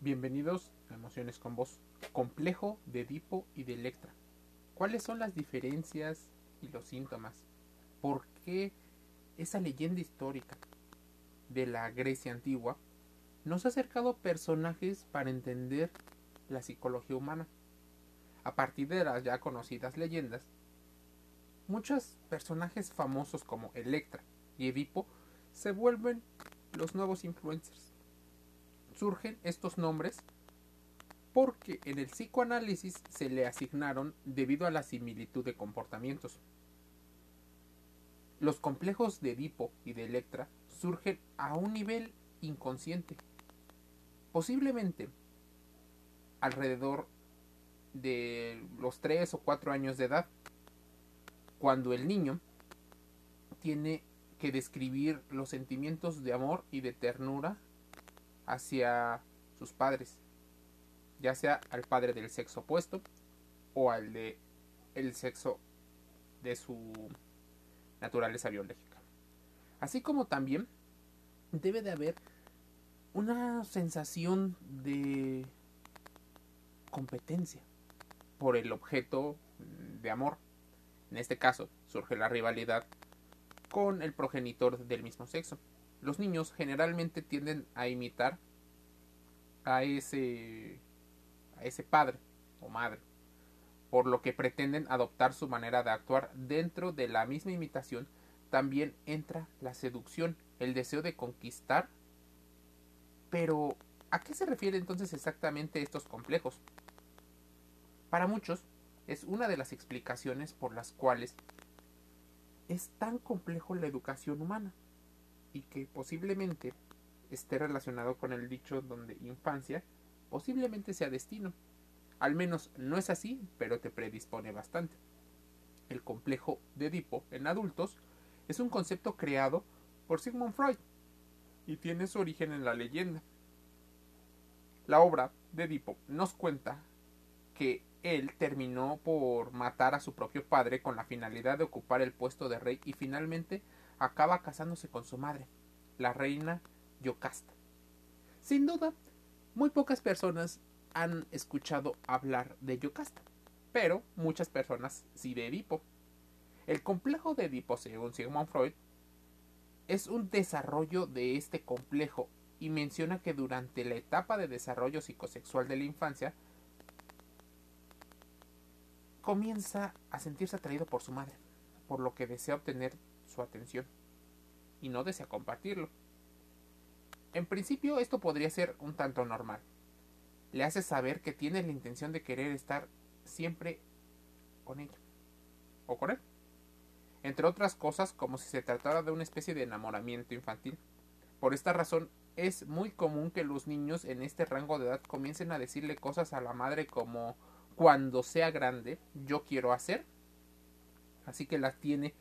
Bienvenidos a Emociones con Voz. Complejo de Edipo y de Electra. ¿Cuáles son las diferencias y los síntomas? ¿Por qué esa leyenda histórica de la Grecia antigua nos ha acercado personajes para entender la psicología humana? A partir de las ya conocidas leyendas, muchos personajes famosos como Electra y Edipo se vuelven los nuevos influencers. Surgen estos nombres porque en el psicoanálisis se le asignaron debido a la similitud de comportamientos. Los complejos de Edipo y de Electra surgen a un nivel inconsciente. Posiblemente alrededor de los 3 o 4 años de edad, cuando el niño tiene que describir los sentimientos de amor y de ternura hacia sus padres, ya sea al padre del sexo opuesto o al de el sexo de su naturaleza biológica. Así como también debe de haber una sensación de competencia por el objeto de amor. En este caso surge la rivalidad con el progenitor del mismo sexo. Los niños generalmente tienden a imitar a ese padre o madre, por lo que pretenden adoptar su manera de actuar dentro de la misma imitación, también entra la seducción, el deseo de conquistar. Pero, ¿a qué se refiere entonces exactamente estos complejos? Para muchos, es una de las explicaciones por las cuales es tan complejo la educación humana y que posiblemente esté relacionado con el dicho donde infancia posiblemente sea destino. Al menos no es así, pero te predispone bastante. El complejo de Edipo en adultos es un concepto creado por Sigmund Freud y tiene su origen en la leyenda. La obra de Edipo nos cuenta que él terminó por matar a su propio padre con la finalidad de ocupar el puesto de rey y finalmente acaba casándose con su madre, la reina Yocasta. Sin duda, muy pocas personas han escuchado hablar de Yocasta, pero muchas personas sí de Edipo. El complejo de Edipo, según Sigmund Freud, es un desarrollo de este complejo y menciona que durante la etapa de desarrollo psicosexual de la infancia comienza a sentirse atraído por su madre, por lo que desea obtener su atención y no desea compartirlo. En principio esto podría ser un tanto normal. Le hace saber que tiene la intención de querer estar siempre con ella o con él. Entre otras cosas como si se tratara de una especie de enamoramiento infantil. Por esta razón es muy común que los niños en este rango de edad comiencen a decirle cosas a la madre como cuando sea grande yo quiero hacer. Así que las tiene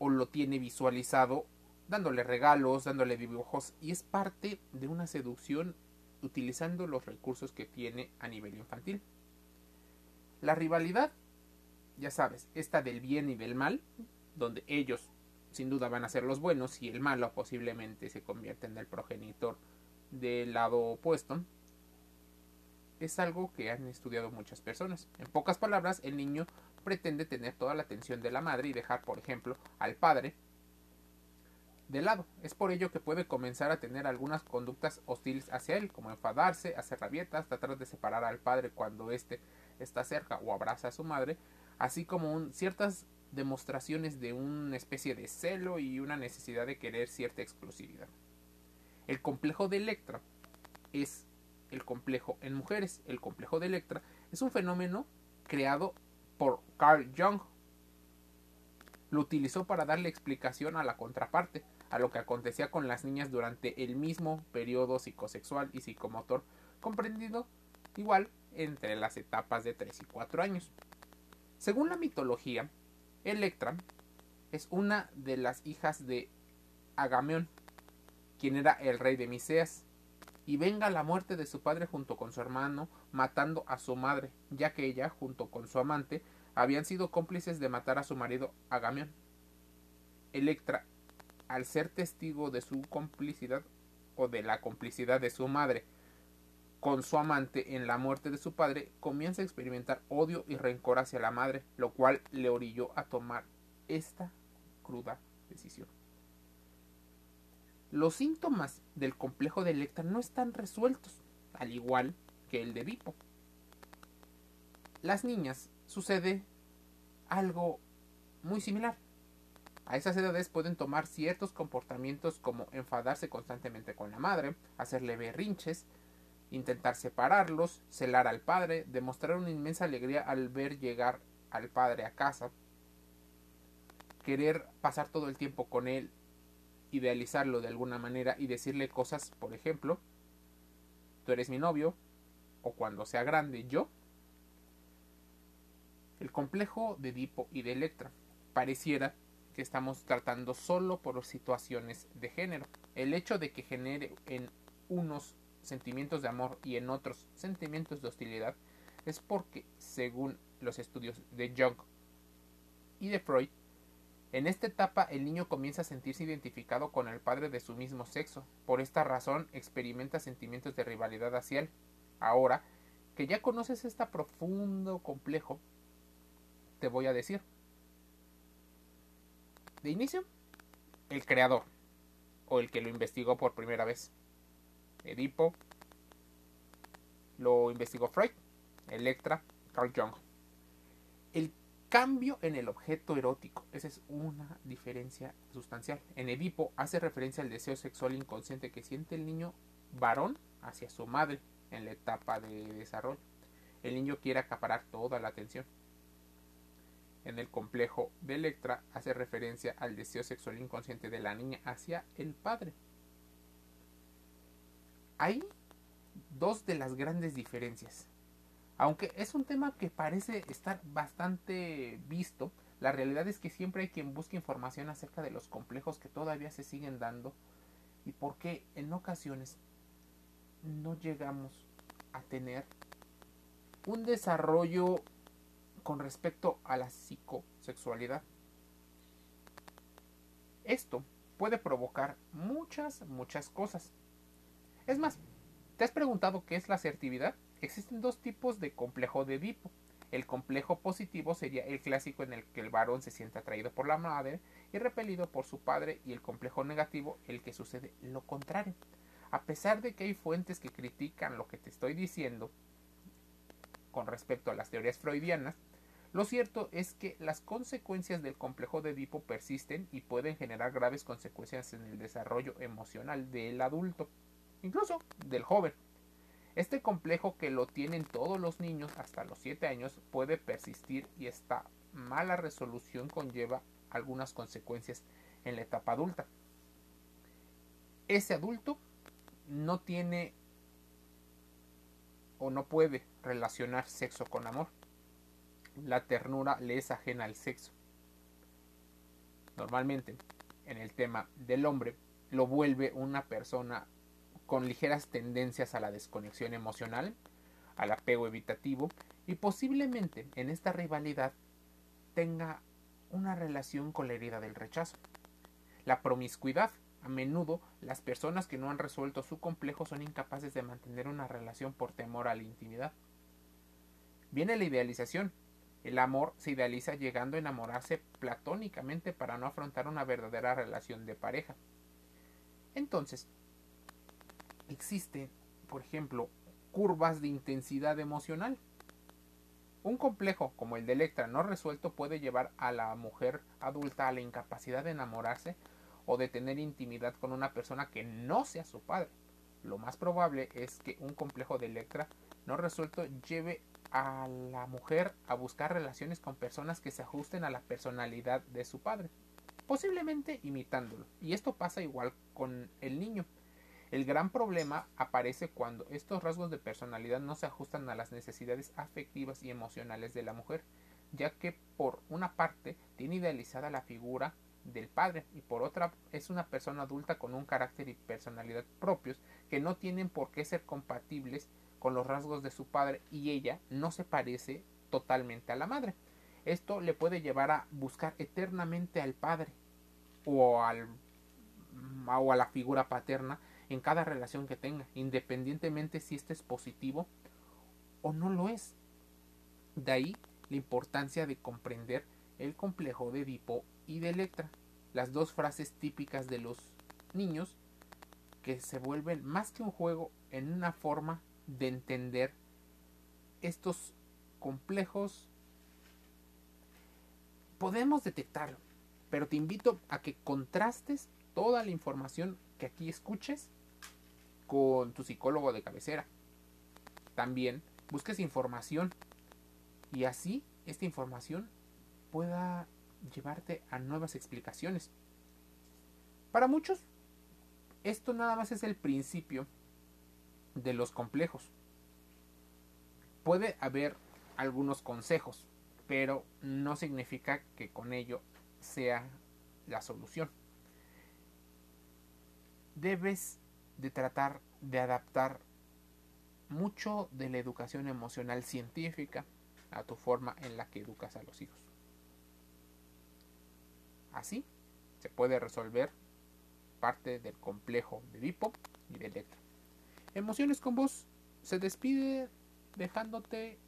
o lo tiene visualizado dándole regalos, dándole dibujos y es parte de una seducción utilizando los recursos que tiene a nivel infantil. La rivalidad, ya sabes, esta del bien y del mal, donde ellos sin duda van a ser los buenos y el malo posiblemente se convierte en el progenitor del lado opuesto, es algo que han estudiado muchas personas. En pocas palabras, el niño pretende tener toda la atención de la madre y dejar, por ejemplo, al padre de lado. Es por ello que puede comenzar a tener algunas conductas hostiles hacia él, como enfadarse, hacer rabietas, tratar de separar al padre cuando éste está cerca o abraza a su madre, así como ciertas demostraciones de una especie de celo y una necesidad de querer cierta exclusividad. El complejo de Electra es el complejo en mujeres. El complejo de Electra es un fenómeno creado por Carl Jung. Lo utilizó para darle explicación a la contraparte, a lo que acontecía con las niñas durante el mismo periodo psicosexual y psicomotor, comprendido igual entre las etapas de 3 y 4 años. Según la mitología, Electra es una de las hijas de Agamenón, quien era el rey de Miceas, y venga la muerte de su padre junto con su hermano, matando a su madre, ya que ella, junto con su amante, habían sido cómplices de matar a su marido Agamión. Electra, al ser testigo de su complicidad o de la complicidad de su madre con su amante en la muerte de su padre, comienza a experimentar odio y rencor hacia la madre, lo cual le orilló a tomar esta cruda decisión. Los síntomas del complejo de Electra no están resueltos, al igual que el de Edipo. Las niñas sucede algo muy similar. A esas edades pueden tomar ciertos comportamientos como enfadarse constantemente con la madre, hacerle berrinches, intentar separarlos, celar al padre, demostrar una inmensa alegría al ver llegar al padre a casa, querer pasar todo el tiempo con él, idealizarlo de alguna manera y decirle cosas, por ejemplo, tú eres mi novio, o cuando sea grande yo. El complejo de Edipo y de Electra pareciera que estamos tratando solo por situaciones de género. El hecho de que genere en unos sentimientos de amor y en otros sentimientos de hostilidad es porque, según los estudios de Jung y de Freud, en esta etapa el niño comienza a sentirse identificado con el padre de su mismo sexo. Por esta razón experimenta sentimientos de rivalidad hacia él. Ahora que ya conoces este profundo complejo, te voy a decir. De inicio, el creador, o el que lo investigó por primera vez. Edipo, lo investigó Freud, Electra, Carl Jung. El cambio en el objeto erótico, esa es una diferencia sustancial. En Edipo hace referencia al deseo sexual inconsciente que siente el niño varón hacia su madre en la etapa de desarrollo. El niño quiere acaparar toda la atención. En el complejo de Electra hace referencia al deseo sexual inconsciente de la niña hacia el padre. Hay dos de las grandes diferencias. Aunque es un tema que parece estar bastante visto, la realidad es que siempre hay quien busque información acerca de los complejos que todavía se siguen dando y por qué en ocasiones no llegamos a tener un desarrollo con respecto a la psicosexualidad. Esto puede provocar muchas, muchas cosas. Es más, ¿te has preguntado qué es la asertividad? Existen dos tipos de complejo de Edipo. El complejo positivo sería el clásico en el que el varón se siente atraído por la madre y repelido por su padre y el complejo negativo el que sucede lo contrario. A pesar de que hay fuentes que critican lo que te estoy diciendo con respecto a las teorías freudianas, lo cierto es que las consecuencias del complejo de Edipo persisten y pueden generar graves consecuencias en el desarrollo emocional del adulto, incluso del joven. Este complejo que lo tienen todos los niños hasta los 7 años puede persistir y esta mala resolución conlleva algunas consecuencias en la etapa adulta. Ese adulto no tiene o no puede relacionar sexo con amor. La ternura le es ajena al sexo. Normalmente, en el tema del hombre, lo vuelve una persona con ligeras tendencias a la desconexión emocional, al apego evitativo y posiblemente en esta rivalidad tenga una relación con la herida del rechazo. La promiscuidad. A menudo las personas que no han resuelto su complejo son incapaces de mantener una relación por temor a la intimidad. Viene la idealización. El amor se idealiza llegando a enamorarse platónicamente para no afrontar una verdadera relación de pareja. Entonces, existe, por ejemplo, curvas de intensidad emocional. Un complejo como el de Electra no resuelto puede llevar a la mujer adulta a la incapacidad de enamorarse o de tener intimidad con una persona que no sea su padre. Lo más probable es que un complejo de Electra no resuelto lleve a la mujer a buscar relaciones con personas que se ajusten a la personalidad de su padre, posiblemente imitándolo. Y esto pasa igual con el niño. El gran problema aparece cuando estos rasgos de personalidad no se ajustan a las necesidades afectivas y emocionales de la mujer, ya que por una parte tiene idealizada la figura del padre y por otra es una persona adulta con un carácter y personalidad propios que no tienen por qué ser compatibles con los rasgos de su padre y ella no se parece totalmente a la madre. Esto le puede llevar a buscar eternamente al padre o, al, o a la figura paterna en cada relación que tenga, independientemente si este es positivo o no lo es. De ahí la importancia de comprender el complejo de Edipo y de Electra, las dos frases típicas de los niños que se vuelven más que un juego en una forma de entender estos complejos. Podemos detectarlo, pero te invito a que contrastes toda la información que aquí escuches con tu psicólogo de cabecera. También busques información y así esta información pueda llevarte a nuevas explicaciones. Para muchos, esto nada más es el principio de los complejos. Puede haber algunos consejos, pero no significa que con ello sea la solución. Debes de tratar de adaptar mucho de la educación emocional científica a tu forma en la que educas a los hijos. Así se puede resolver parte del complejo de Edipo y de Electra. Emociones con vos se despide dejándote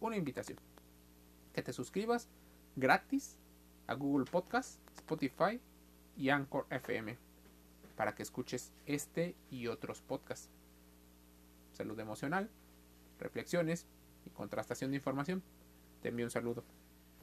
una invitación. Que te suscribas gratis a Google Podcast, Spotify y Anchor FM para que escuches este y otros podcasts. Salud emocional, reflexiones y contrastación de información. Te envío un saludo.